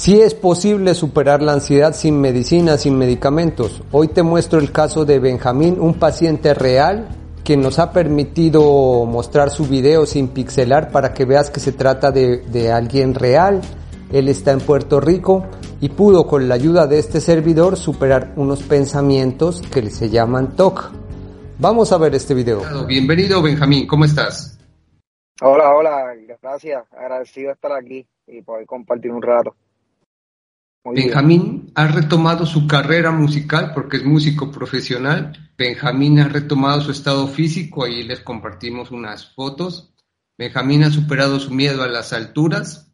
Sí es posible superar la ansiedad sin medicina, sin medicamentos. Hoy te muestro el caso de Benjamín, un paciente real que nos ha permitido mostrar su video sin pixelar para que veas que se trata de, de alguien real. Él está en Puerto Rico y pudo con la ayuda de este servidor superar unos pensamientos que se llaman TOC. Vamos a ver este video. Bienvenido Benjamín, ¿cómo estás? Hola, hola, gracias, agradecido de estar aquí y poder compartir un rato. Benjamín ha retomado su carrera musical porque es músico profesional. Benjamín ha retomado su estado físico, ahí les compartimos unas fotos. Benjamín ha superado su miedo a las alturas,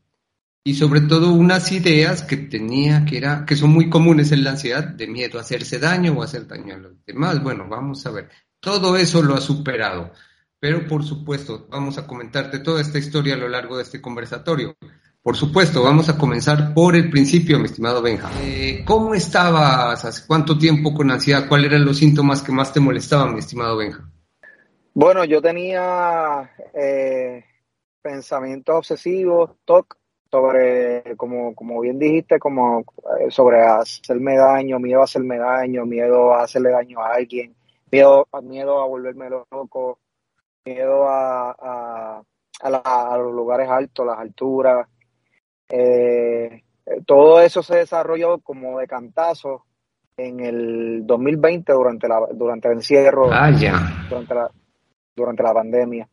y sobre todo unas ideas que tenía que era que son muy comunes en la ansiedad de miedo a hacerse daño o hacer daño a los demás. Bueno, vamos a ver. Todo eso lo ha superado. Pero por supuesto, vamos a comentarte toda esta historia a lo largo de este conversatorio. Por supuesto, vamos a comenzar por el principio, mi estimado Benja. Eh, ¿Cómo estabas? ¿Hace cuánto tiempo con ansiedad? ¿Cuáles eran los síntomas que más te molestaban, mi estimado Benja? Bueno, yo tenía eh, pensamientos obsesivos, TOC, sobre, como, como bien dijiste, como eh, sobre hacerme daño, miedo a hacerme daño, miedo a hacerle daño a alguien, miedo, miedo a volverme loco, miedo a, a, a, los lugares altos, las alturas. Eh, todo eso se desarrolló como de cantazo en el 2020 durante, la, durante el encierro, ah, durante, la, durante la pandemia.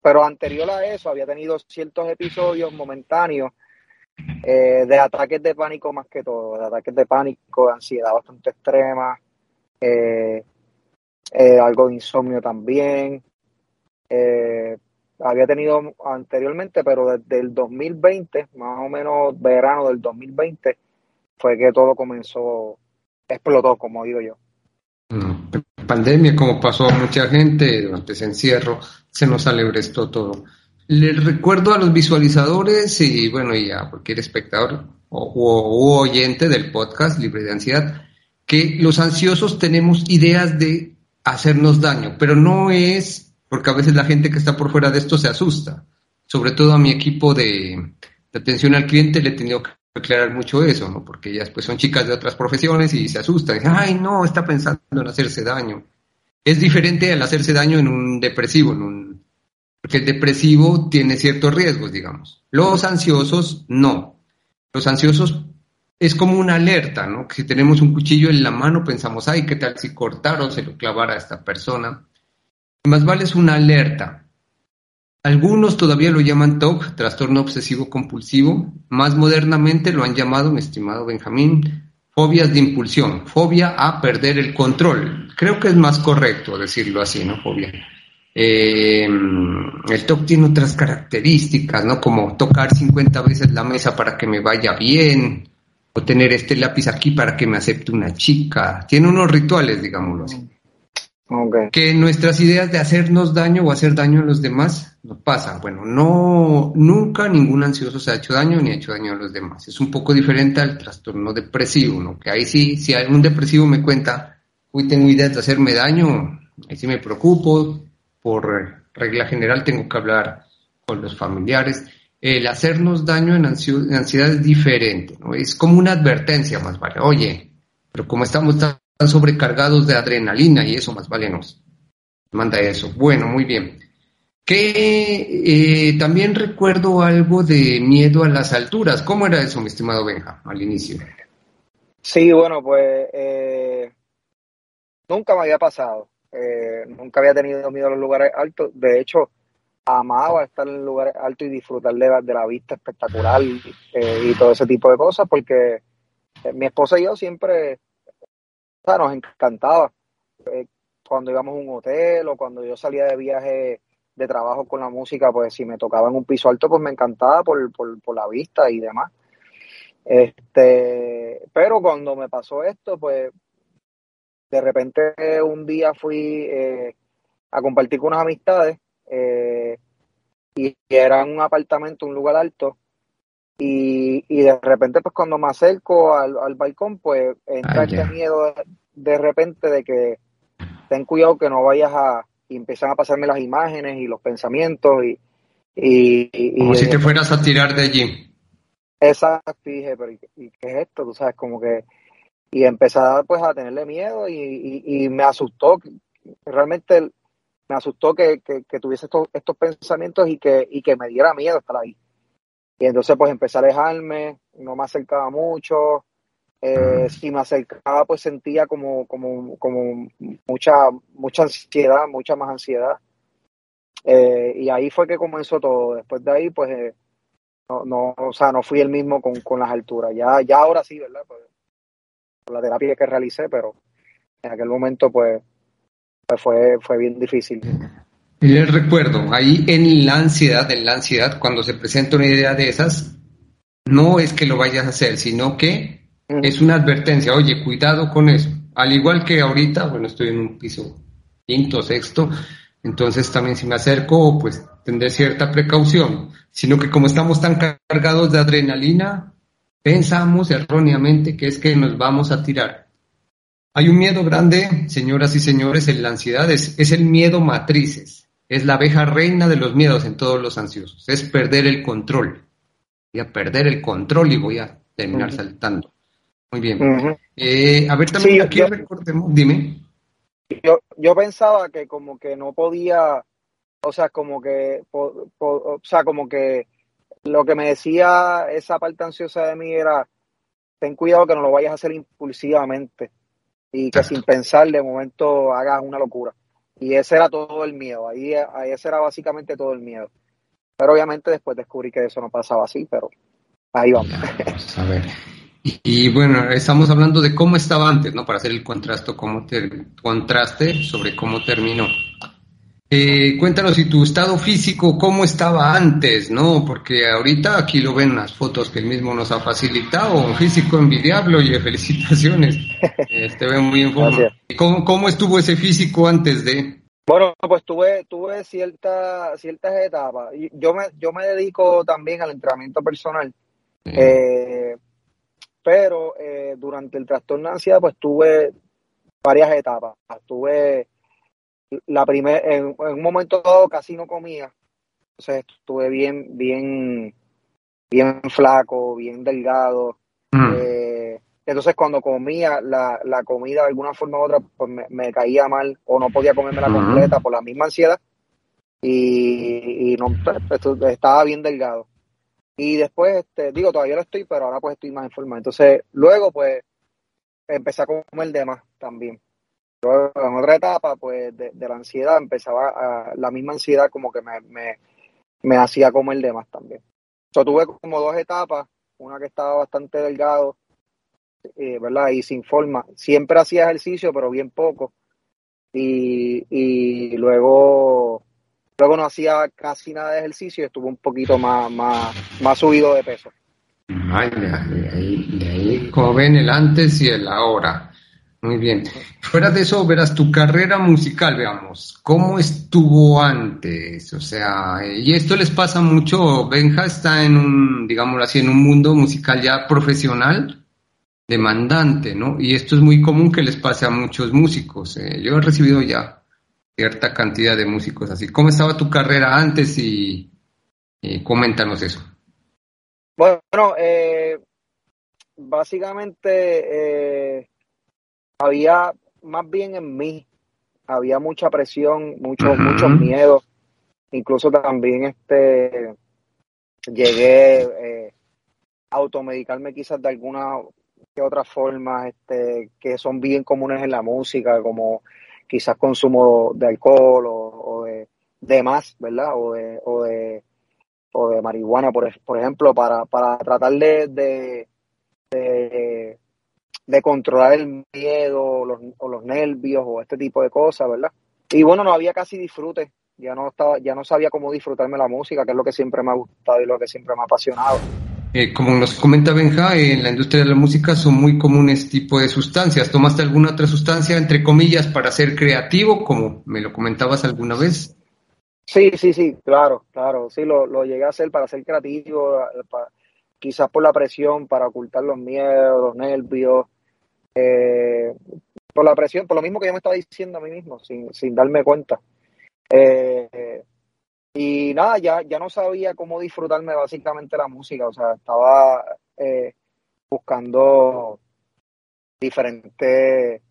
Pero anterior a eso había tenido ciertos episodios momentáneos eh, de ataques de pánico más que todo, de ataques de pánico, de ansiedad bastante extrema, eh, eh, algo de insomnio también. Había tenido anteriormente, pero desde el 2020, más o menos verano del 2020, fue que todo comenzó, explotó, como digo yo. Mm, pandemia, como pasó a mucha gente durante ese encierro, se nos alebrestó todo. Les recuerdo a los visualizadores y bueno, y a cualquier espectador o, oyente del podcast Libre de Ansiedad, que los ansiosos tenemos ideas de hacernos daño, pero no es porque a veces la gente que está por fuera de esto se asusta. Sobre todo a mi equipo de, atención al cliente le he tenido que aclarar mucho eso, ¿no? Porque ellas pues son chicas de otras profesiones y se asustan. Dicen, ay, no, está pensando en hacerse daño. Es diferente al hacerse daño en un depresivo, en un porque el depresivo tiene ciertos riesgos, digamos. Los ansiosos, no. Los ansiosos es como una alerta, ¿no? Que si tenemos un cuchillo en la mano, pensamos, ay, ¿qué tal si cortar o se lo clavara a esta persona? Más vale es una alerta. Algunos todavía lo llaman TOC, trastorno obsesivo compulsivo. Más modernamente lo han llamado, mi estimado Benjamín, fobias de impulsión, fobia a perder el control. Creo que es más correcto decirlo así, ¿no? Fobia. Eh, el TOC tiene otras características, ¿no? Como tocar 50 veces la mesa para que me vaya bien, o tener este lápiz aquí para que me acepte una chica. Tiene unos rituales, digámoslo así. Que nuestras ideas de hacernos daño o hacer daño a los demás no pasan. Bueno, no, nunca ningún ansioso se ha hecho daño ni ha hecho daño a los demás. Es un poco diferente al trastorno depresivo, ¿no? Que ahí sí, si algún depresivo me cuenta, uy, tengo ideas de hacerme daño, ahí sí me preocupo, por regla general tengo que hablar con los familiares. El hacernos daño en ansiedad es diferente, ¿no? Es como una advertencia más vale. Oye, pero como estamos tan sobrecargados de adrenalina y eso más vale nos manda eso. Bueno, muy bien. Que eh, también recuerdo algo de miedo a las alturas. ¿Cómo era eso, mi estimado Benja, al inicio? Sí, bueno, pues eh, nunca me había pasado. Eh, nunca había tenido miedo a los lugares altos. De hecho, amaba estar en lugares altos y disfrutar de la, vista espectacular eh, y todo ese tipo de cosas, porque eh, mi esposa y yo siempre nos encantaba. cuando íbamos a un hotel o cuando yo salía de viaje de trabajo con la música, pues si me tocaba en un piso alto, pues me encantaba por, por, por la vista y demás. Este, pero cuando me pasó esto, pues de repente un día fui eh, a compartir con unas amistades eh, y era un apartamento, un lugar alto. Y, de repente, pues cuando me acerco al, balcón, pues entra este miedo de, repente de que ten cuidado que no vayas a. Y empiezan a pasarme las imágenes y los pensamientos y. y, Como si te fueras a tirar de allí. Exacto, dije, pero ¿y, qué es esto? Tú sabes, como que, y empezaba pues a tenerle miedo y, y, me asustó, realmente me asustó que, que, tuviese estos, estos pensamientos y que, y que me diera miedo estar ahí. Y entonces pues empecé a alejarme, no me acercaba mucho, eh, si me acercaba pues sentía como, como, como mucha, mucha ansiedad, mucha más ansiedad. Eh, y ahí fue que comenzó todo. Después de ahí pues eh, no, no, o sea, no fui el mismo con, con las alturas. Ya, ya ahora sí, ¿verdad? Pues, con la terapia que realicé, pero en aquel momento pues, pues fue, fue bien difícil. Les recuerdo, ahí en la ansiedad, en la ansiedad, cuando se presenta una idea de esas, no es que lo vayas a hacer, sino que es una advertencia, oye, cuidado con eso. Al igual que ahorita, bueno, estoy en un piso quinto, sexto, entonces también si me acerco, pues tendré cierta precaución, sino que como estamos tan cargados de adrenalina, pensamos erróneamente que es que nos vamos a tirar. Hay un miedo grande, señoras y señores, en la ansiedad, es, es el miedo matrices, es la abeja reina de los miedos en todos los ansiosos, es perder el control. Voy a perder el control y voy a terminar saltando. Muy bien. Eh, a ver, también aquí recordemos, dime. Yo, yo pensaba que como que no podía, o sea, como que, o sea, como que lo que me decía esa parte ansiosa de mí era, ten cuidado que no lo vayas a hacer impulsivamente y que sin pensar de momento hagas una locura. Y ese era todo el miedo, ahí, ahí ese era básicamente todo el miedo. Pero obviamente después descubrí que eso no pasaba así, pero ahí vamos. a ver. Y, bueno, estamos hablando de cómo estaba antes, ¿no? Para hacer el contraste, cómo contraste sobre cómo terminó. Eh, cuéntanos si tu estado físico, cómo estaba antes, ¿no? Porque ahorita aquí lo ven las fotos que él mismo nos ha facilitado, un físico envidiable, oye, felicitaciones, eh, te veo muy en forma. ¿Cómo, ¿Cómo estuvo ese físico antes de...? Bueno, pues tuve, tuve cierta, ciertas etapas. Yo me, yo me dedico también al entrenamiento personal. Eh, pero eh, durante el trastorno de ansiedad pues tuve varias etapas. Tuve la primera, en, un momento dado casi no comía, entonces estuve bien, bien, bien flaco, bien delgado. Mm. Eh, entonces cuando comía la, la, comida de alguna forma u otra pues me, caía mal o no podía comerme la completa por la misma ansiedad y, y no estaba bien delgado. Y después, este, digo, todavía lo estoy, pero ahora pues estoy más en forma. Entonces, luego pues empecé a comer de más también. En otra etapa, pues, de, la ansiedad, empezaba a, la misma ansiedad como que me, me, me hacía comer de más también. Yo tuve como dos etapas, una que estaba bastante delgado, eh, ¿verdad? Y sin forma. Siempre hacía ejercicio, pero bien poco. Y, y luego Luego no hacía casi nada de ejercicio y estuvo un poquito más, más, más subido de peso. Vaya, de ahí, de ahí, como ven, el antes y el ahora. Muy bien. Fuera de eso, verás tu carrera musical, veamos, ¿cómo estuvo antes? O sea, y esto les pasa mucho, Benja está en un, digámoslo así, en un mundo musical ya profesional, demandante, ¿no? Y esto es muy común que les pase a muchos músicos. Eh. Yo he recibido ya cierta cantidad de músicos así. ¿Cómo estaba tu carrera antes y, coméntanos eso? Bueno, eh, básicamente eh, había más bien en mí, había mucha presión, mucho, muchos miedos, incluso también este llegué eh, a automedicarme quizás de alguna que otra forma este, que son bien comunes en la música, como quizás consumo de alcohol o, de, más, ¿verdad? O de, o de, o de marihuana, por, por ejemplo, para, para tratar de, de, de, controlar el miedo o los, o los nervios o este tipo de cosas, ¿verdad? Y bueno, no había casi disfrute, ya no estaba, ya no sabía cómo disfrutarme la música, que es lo que siempre me ha gustado y lo que siempre me ha apasionado. Eh, como nos comenta Benja, en la industria de la música son muy comunes tipo de sustancias. ¿Tomaste alguna otra sustancia, entre comillas, para ser creativo, como me lo comentabas alguna vez? Sí, sí, sí, claro, claro. Sí, lo, lo llegué a hacer para ser creativo, quizás por la presión, para ocultar los miedos, los nervios, eh, por la presión, por lo mismo que yo me estaba diciendo a mí mismo, sin, sin darme cuenta. Eh, y nada, ya, ya no sabía cómo disfrutarme básicamente la música, o sea, estaba eh, buscando diferentes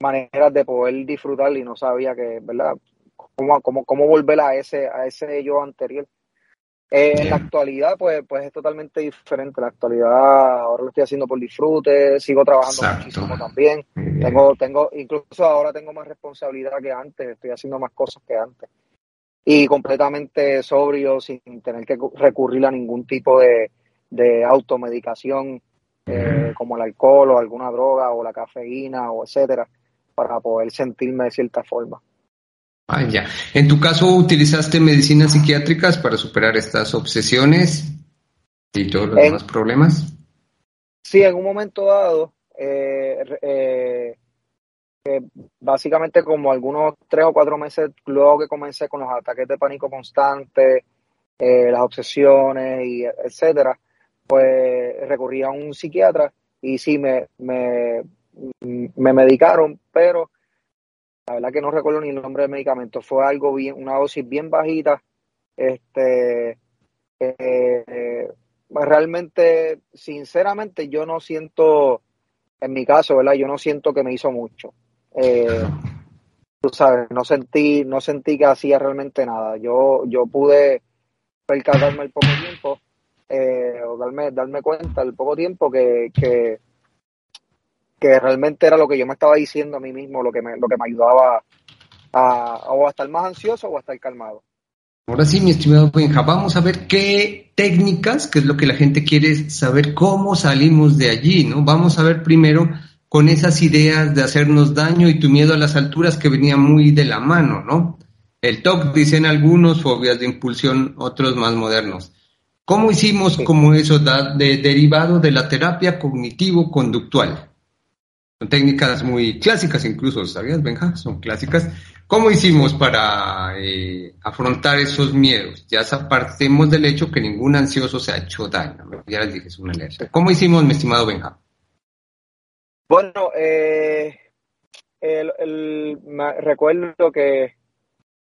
maneras de poder disfrutar y no sabía que, ¿verdad? Cómo, cómo, cómo volver a ese, a ese yo anterior. Eh, en la actualidad, pues, pues es totalmente diferente. La actualidad, ahora lo estoy haciendo por disfrute, sigo trabajando muchísimo también. Tengo, tengo, incluso ahora tengo más responsabilidad que antes, estoy haciendo más cosas que antes. Y completamente sobrio, sin tener que recurrir a ningún tipo de, de automedicación, eh, como el alcohol o alguna droga o la cafeína o etcétera, para poder sentirme de cierta forma. Ah, ya. En tu caso, ¿utilizaste medicinas psiquiátricas para superar estas obsesiones y todos los demás problemas? Sí, en un momento dado, eh, eh, eh, básicamente como algunos tres o cuatro meses luego que comencé con los ataques de pánico constantes, las obsesiones y etcétera, pues recurrí a un psiquiatra y sí me, me, me medicaron, pero la verdad que no recuerdo ni el nombre del medicamento, fue algo bien, una dosis bien bajita, este, eh, realmente, sinceramente, yo no siento, en mi caso, ¿verdad? Yo no siento que me hizo mucho. Eh, tú sabes, no sentí, no sentí que hacía realmente nada. Yo, yo pude percatarme el poco tiempo, eh, o darme, darme cuenta el poco tiempo que, que que realmente era lo que yo me estaba diciendo a mí mismo, lo que me, lo que me ayudaba a, o a estar más ansioso o a estar calmado. Ahora sí, mi estimado Benja, vamos a ver qué técnicas, que es lo que la gente quiere saber, cómo salimos de allí, ¿no? Vamos a ver primero con esas ideas de hacernos daño y tu miedo a las alturas que venía muy de la mano, ¿no? El TOC, dicen algunos, fobias de impulsión, otros más modernos. ¿Cómo hicimos como eso de, derivado de la terapia cognitivo-conductual? Son técnicas muy clásicas incluso, ¿sabías, Benja? Son clásicas. ¿Cómo hicimos para eh, afrontar esos miedos? Ya apartemos del hecho que ningún ansioso se ha hecho daño. Ya les dije, es una alerta. ¿Cómo hicimos, mi estimado Benja? Bueno, eh, recuerdo que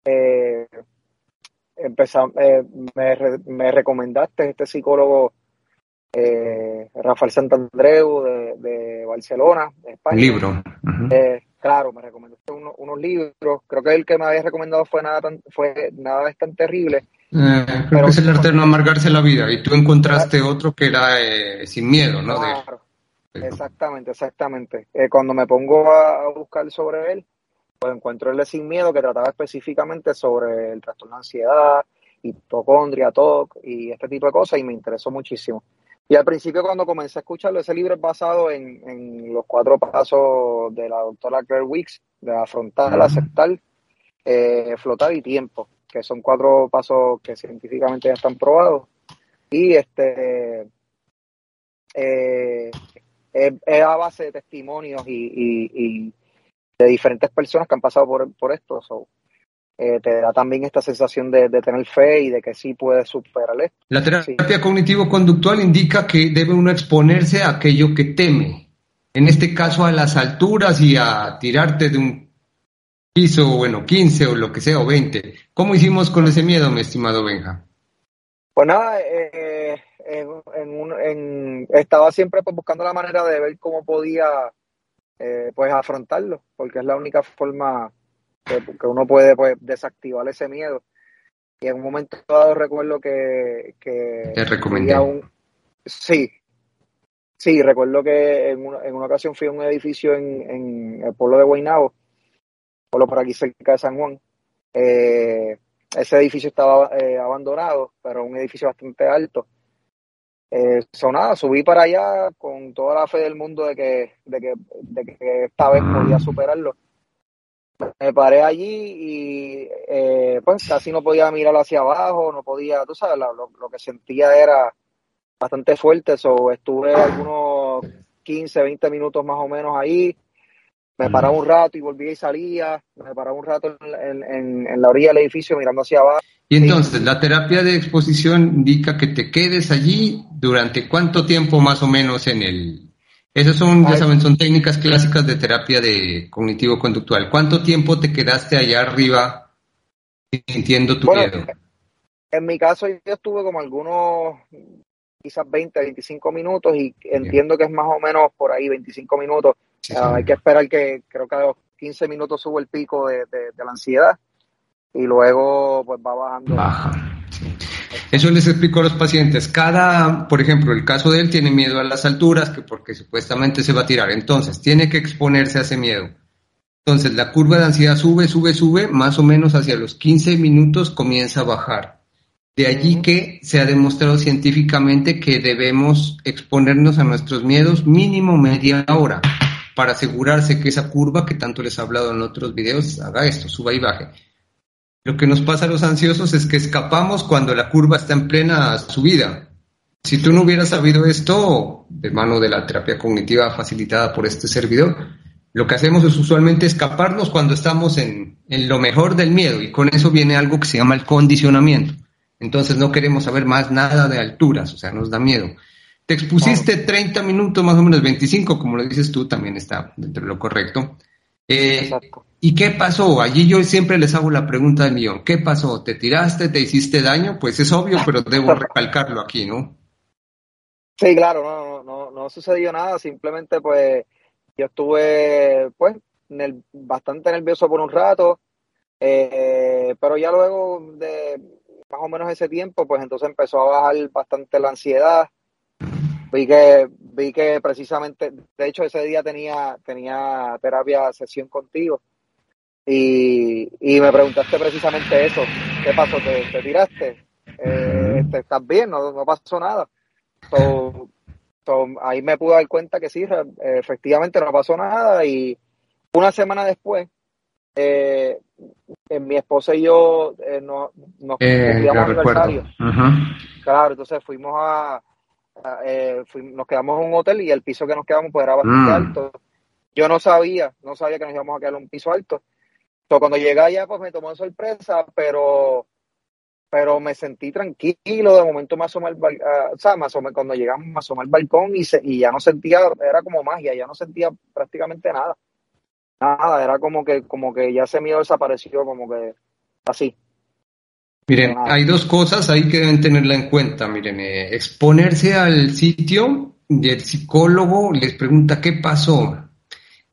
eh, me, me, recomendaste este psicólogo eh, Rafael Santandreu de, de, Barcelona, de España. Libro. Eh, claro, me recomendó unos libros. Creo que el que me había recomendado fue nada tan, fue nada es tan terrible. Eh, creo que es el arte de no amargarse la vida. Y tú encontraste otro que era eh, sin miedo, ¿no? Claro. Exactamente, exactamente. cuando me pongo a, buscar sobre él, pues encuentro el de Sin Miedo que trataba específicamente sobre el trastorno de ansiedad, hipocondria, TOC y este tipo de cosas y me interesó muchísimo. Y al principio cuando comencé a escucharlo, ese libro es basado en, los cuatro pasos de la doctora Claire Weeks, de afrontar, aceptar, eh, flotar y tiempo, que son cuatro pasos que científicamente ya están probados. Y este eh, es, a base de testimonios y, de diferentes personas que han pasado por, por esto. Eh, te da también esta sensación de, tener fe y de que sí puedes superarle. La terapia cognitivo-conductual indica que debe uno exponerse a aquello que teme, en este caso a las alturas y a tirarte de un piso, bueno, 15 o lo que sea, o 20. ¿Cómo hicimos con ese miedo, mi estimado Benja? Pues nada, eh, estaba siempre pues, buscando la manera de ver cómo podía eh, pues afrontarlo, porque es la única forma que, uno puede pues, desactivar ese miedo. Y en un momento dado recuerdo que... que Te recomendé. Un, sí, sí, recuerdo que en una, en una ocasión fui a un edificio en, en el pueblo de Guaynabo, pueblo por aquí cerca de San Juan. Eh, ese edificio estaba eh, abandonado, pero un edificio bastante alto. Eh, sonaba, subí para allá con toda la fe del mundo de que, de que, de que esta vez podía superarlo me paré allí y eh, pues casi no podía mirar hacia abajo, no podía, tú sabes, lo, que sentía era bastante fuerte, so, estuve algunos 15, 20 minutos más o menos ahí, me paraba un rato y volvía y salía, me paraba un rato en, la orilla del edificio mirando hacia abajo. Y entonces, la terapia de exposición indica que te quedes allí durante cuánto tiempo más o menos en el, esas son, ya saben, son técnicas clásicas de terapia de cognitivo-conductual. ¿Cuánto tiempo te quedaste allá arriba sintiendo tu miedo? En mi caso yo estuve como algunos quizás 20, 25 minutos y entiendo que es más o menos por ahí 25 minutos. Ah, hay que esperar que creo que a los 15 minutos sube el pico de, la ansiedad y luego pues va bajando. Baja. Eso les explico a los pacientes. Cada, por ejemplo, el caso de él tiene miedo a las alturas, que porque supuestamente se va a tirar. Entonces, tiene que exponerse a ese miedo. Entonces, la curva de ansiedad sube, sube, sube, más o menos hacia los 15 minutos comienza a bajar. De allí que se ha demostrado científicamente que debemos exponernos a nuestros miedos mínimo media hora para asegurarse que esa curva que tanto les he hablado en otros videos haga esto, suba y baje. Lo que nos pasa a los ansiosos es que escapamos cuando la curva está en plena subida. Si tú no hubieras sabido esto, de mano de la terapia cognitiva facilitada por este servidor, lo que hacemos es usualmente escaparnos cuando estamos en, en lo mejor del miedo y con eso viene algo que se llama el condicionamiento. Entonces no queremos saber más nada de alturas, o sea, nos da miedo. Te expusiste 30 minutos, más o menos 25, como lo dices tú, también está dentro de lo correcto. Eh, ¿Y qué pasó? Allí yo siempre les hago la pregunta del millón. ¿Qué pasó? ¿Te tiraste? ¿Te hiciste daño? Pues es obvio, pero debo recalcarlo aquí, ¿no? Sí, claro, no, no, no sucedió nada. Simplemente, pues, yo estuve, pues, bastante nervioso por un rato. Eh, pero ya luego de más o menos ese tiempo, pues entonces empezó a bajar bastante la ansiedad. Vi que, vi que precisamente, de hecho ese día tenía, tenía terapia sesión contigo y, me preguntaste precisamente eso. ¿Qué pasó? ¿Te, tiraste? Eh, ¿Estás bien? No, no pasó nada. ahí me pude dar cuenta que sí, efectivamente no pasó nada y una semana después eh, mi esposa y yo eh, nos, nos eh, aniversario. Claro, entonces fuimos a, eh, nos quedamos en un hotel y el piso que nos quedamos pues era bastante mm. alto. Yo no sabía, no sabía que nos íbamos a quedar en un piso alto. Entonces, cuando llegué allá pues me tomó de sorpresa, pero pero me sentí tranquilo, de momento me asomé al o sea, cuando llegamos me asomé al balcón y, y ya no sentía, era como magia, ya no sentía prácticamente nada nada, era como que, como que ya ese miedo desapareció, como que así. Miren, hay dos cosas ahí que deben tenerla en cuenta. Miren, eh, exponerse al sitio y el psicólogo les pregunta qué pasó.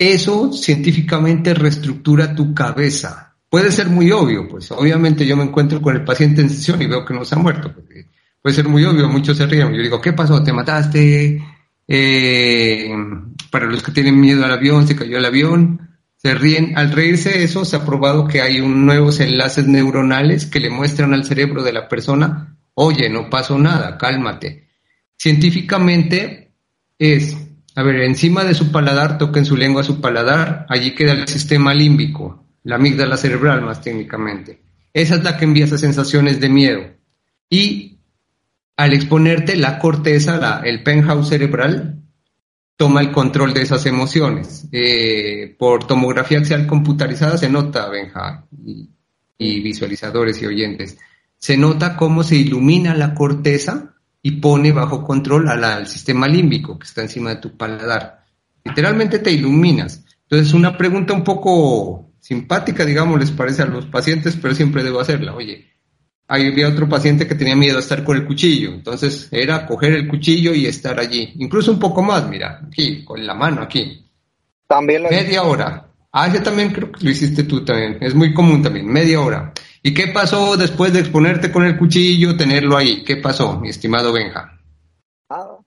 Eso científicamente reestructura tu cabeza. Puede ser muy obvio, pues obviamente yo me encuentro con el paciente en sesión y veo que no se ha muerto. Puede ser muy obvio, muchos se ríen. Yo digo, ¿qué pasó? ¿Te mataste? Eh, para los que tienen miedo al avión, se cayó el avión se ríen. Al reírse eso, se ha probado que hay nuevos enlaces neuronales que le muestran al cerebro de la persona, oye, no pasó nada, cálmate. Científicamente es, a ver, encima de su paladar, toquen su lengua su paladar, allí queda el sistema límbico, la amígdala cerebral más técnicamente. Esa es la que envía esas sensaciones de miedo. Y al exponerte la corteza, la, el penthouse cerebral, toma el control de esas emociones. Eh, por tomografía axial computarizada se nota, Benja, y, visualizadores y oyentes, se nota cómo se ilumina la corteza y pone bajo control al sistema límbico que está encima de tu paladar. Literalmente te iluminas. Entonces, una pregunta un poco simpática, digamos, les parece a los pacientes, pero siempre debo hacerla. Oye, había otro paciente que tenía miedo a estar con el cuchillo, entonces era coger el cuchillo y estar allí, incluso un poco más, mira, aquí, con la mano aquí. También Media hora. Ah, ese también creo que lo hiciste tú también, es muy común también, media hora. ¿Y qué pasó después de exponerte con el cuchillo, tenerlo ahí? ¿Qué pasó, mi estimado Benja? Ah,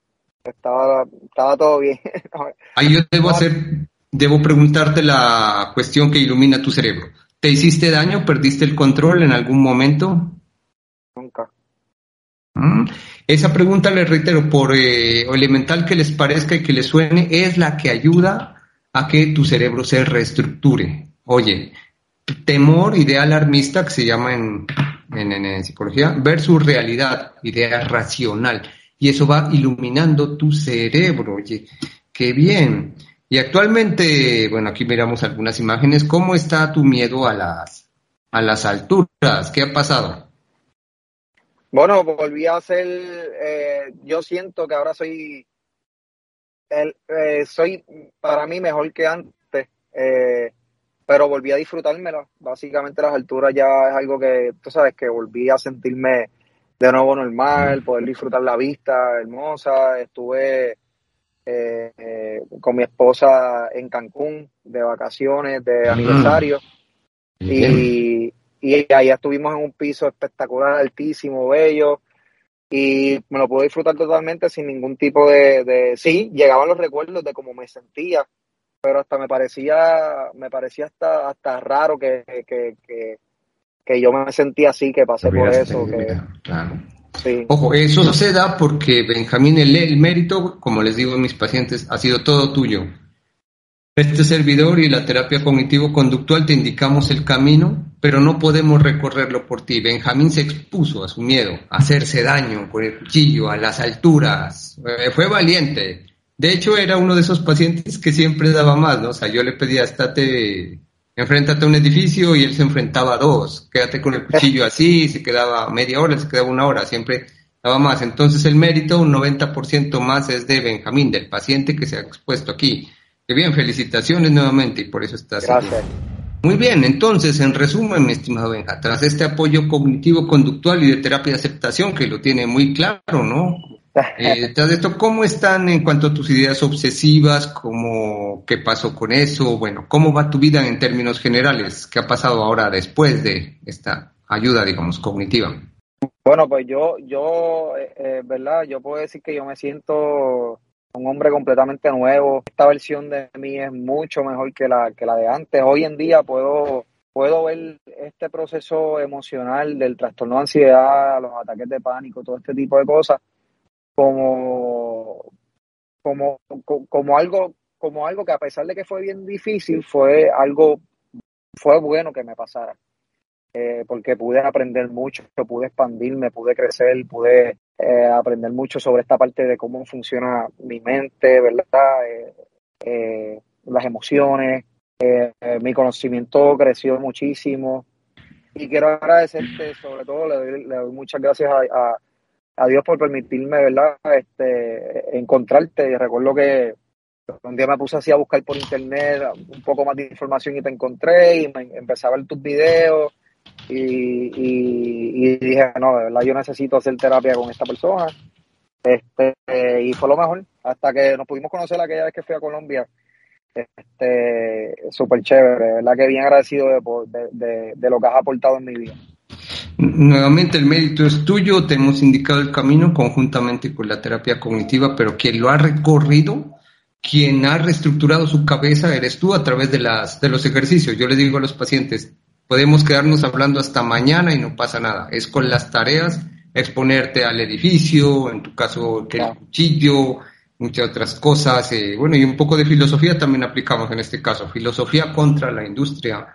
estaba, estaba todo bien. ahí yo debo hacer, debo preguntarte la cuestión que ilumina tu cerebro. ¿Te hiciste daño? ¿Perdiste el control en algún momento? Nunca. Mm. Esa pregunta, les reitero, por eh, elemental que les parezca y que les suene, es la que ayuda a que tu cerebro se reestructure. Oye, temor, idea alarmista, que se llama en, en, psicología, versus realidad, idea racional. Y eso va iluminando tu cerebro. Oye, qué bien. Y actualmente, bueno, aquí miramos algunas imágenes. ¿Cómo está tu miedo a las, a las alturas? ¿Qué ha pasado? Bueno, volví a ser, eh, yo siento que ahora soy, el, eh, soy para mí mejor que antes, eh, pero volví a disfrutármelo. Básicamente las alturas ya es algo que, tú sabes, que volví a sentirme de nuevo normal, poder disfrutar la vista hermosa. Estuve eh, eh, con mi esposa en Cancún de vacaciones, de aniversario. Y, y ahí estuvimos en un piso espectacular, altísimo, bello. Y me lo pude disfrutar totalmente sin ningún tipo de, de... Sí, llegaban los recuerdos de cómo me sentía, pero hasta me parecía, me parecía hasta, hasta raro que, que, que, que yo me sentía así, que pasé por eso. Que, claro. Ojo, eso se da porque Benjamín, el, el, mérito, como les digo a mis pacientes, ha sido todo tuyo. Este servidor y la terapia cognitivo-conductual te indicamos el camino, pero no podemos recorrerlo por ti. Benjamín se expuso a su miedo, a hacerse daño con el cuchillo, a las alturas. Eh, fue valiente. De hecho, era uno de esos pacientes que siempre daba más, ¿no? O sea, yo le pedía, estate enfréntate a un edificio y él se enfrentaba a dos, quédate con el cuchillo así, se quedaba media hora, se quedaba una hora, siempre daba más. Entonces el mérito, un 90% más es de Benjamín, del paciente que se ha expuesto aquí. Qué bien, felicitaciones nuevamente y por eso estás Gracias. Muy bien, entonces, en resumen, mi estimado Benja, tras este apoyo cognitivo-conductual y de terapia de aceptación, que lo tiene muy claro, ¿no? Eh, esto, ¿cómo están en cuanto a tus ideas obsesivas? ¿Cómo, ¿Qué pasó con eso? Bueno, ¿cómo va tu vida en términos generales? ¿Qué ha pasado ahora después de esta ayuda, digamos, cognitiva? Bueno, pues yo, yo, eh, eh, ¿verdad? Yo puedo decir que yo me siento un hombre completamente nuevo. Esta versión de mí es mucho mejor que la, que la de antes. Hoy en día puedo, puedo ver este proceso emocional del trastorno de ansiedad, los ataques de pánico, todo este tipo de cosas como, como, como algo, como algo que a pesar de que fue bien difícil, fue algo, fue bueno que me pasara. Eh, porque pude aprender mucho, pude expandirme, pude crecer, pude eh, aprender mucho sobre esta parte de cómo funciona mi mente, ¿verdad? Eh, las emociones, mi conocimiento creció muchísimo y quiero agradecerte, sobre todo le doy, le doy muchas gracias a, a Dios por permitirme, ¿verdad? Este, encontrarte. Recuerdo que un día me puse así a buscar por internet un poco más de información y te encontré y me empecé a ver tus videos y, y, dije, no, de verdad yo necesito hacer terapia con esta persona. Este, y fue lo mejor, hasta que nos pudimos conocer aquella vez que fui a Colombia. Este, súper chévere, ¿verdad? Que bien agradecido de, de, de lo que has aportado en mi vida. Nuevamente el mérito es tuyo, te hemos indicado el camino conjuntamente con la terapia cognitiva, pero quien lo ha recorrido, quien ha reestructurado su cabeza eres tú a través de, las, de los ejercicios. Yo les digo a los pacientes, podemos quedarnos hablando hasta mañana y no pasa nada. Es con las tareas, exponerte al edificio, en tu caso que el cuchillo, muchas otras cosas. Eh, bueno, y un poco de filosofía también aplicamos en este caso, filosofía contra la industria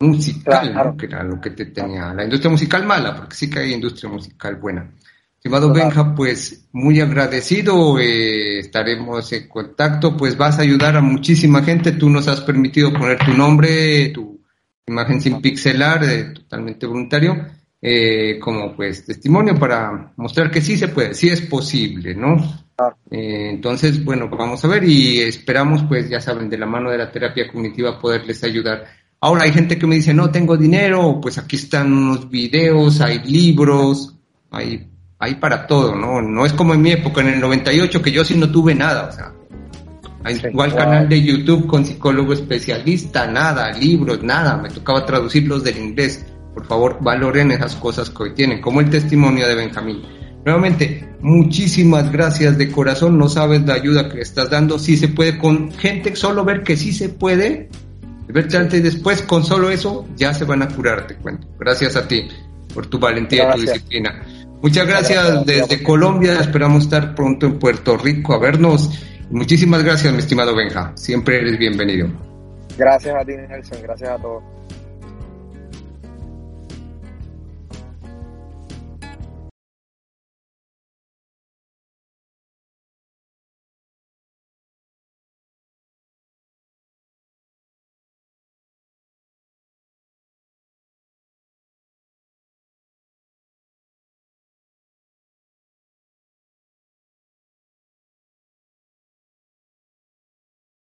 musical, que era lo que te tenía la industria musical mala, porque sí que hay industria musical buena. Estimado Benja, pues muy agradecido, eh, estaremos en contacto, pues vas a ayudar a muchísima gente, tú nos has permitido poner tu nombre, tu imagen sin pixelar, eh, totalmente voluntario, eh, como pues testimonio para mostrar que sí se puede, sí es posible, ¿no? entonces, bueno, vamos a ver y esperamos, pues ya saben, de la mano de la terapia cognitiva poderles ayudar Ahora hay gente que me dice, no tengo dinero, pues aquí están unos videos, hay libros, hay, hay para todo, ¿no? No es como en mi época, en el 98, que yo sí no tuve nada, o sea, hay igual canal de YouTube con psicólogo especialista, nada, libros, nada, me tocaba traducirlos del inglés. Por favor, valoren esas cosas que hoy tienen, como el testimonio de Benjamín. Nuevamente, muchísimas gracias de corazón, no sabes la ayuda que estás dando, si se puede con gente, solo ver que sí se puede, verte antes y después, con solo eso, ya se van a curar, te cuento. Gracias a ti por tu valentía y tu disciplina. Muchas gracias, desde Colombia, esperamos estar pronto en Puerto Rico a vernos. Muchísimas gracias, mi estimado Benja, siempre eres bienvenido. Gracias a ti, Nelson, gracias a todos.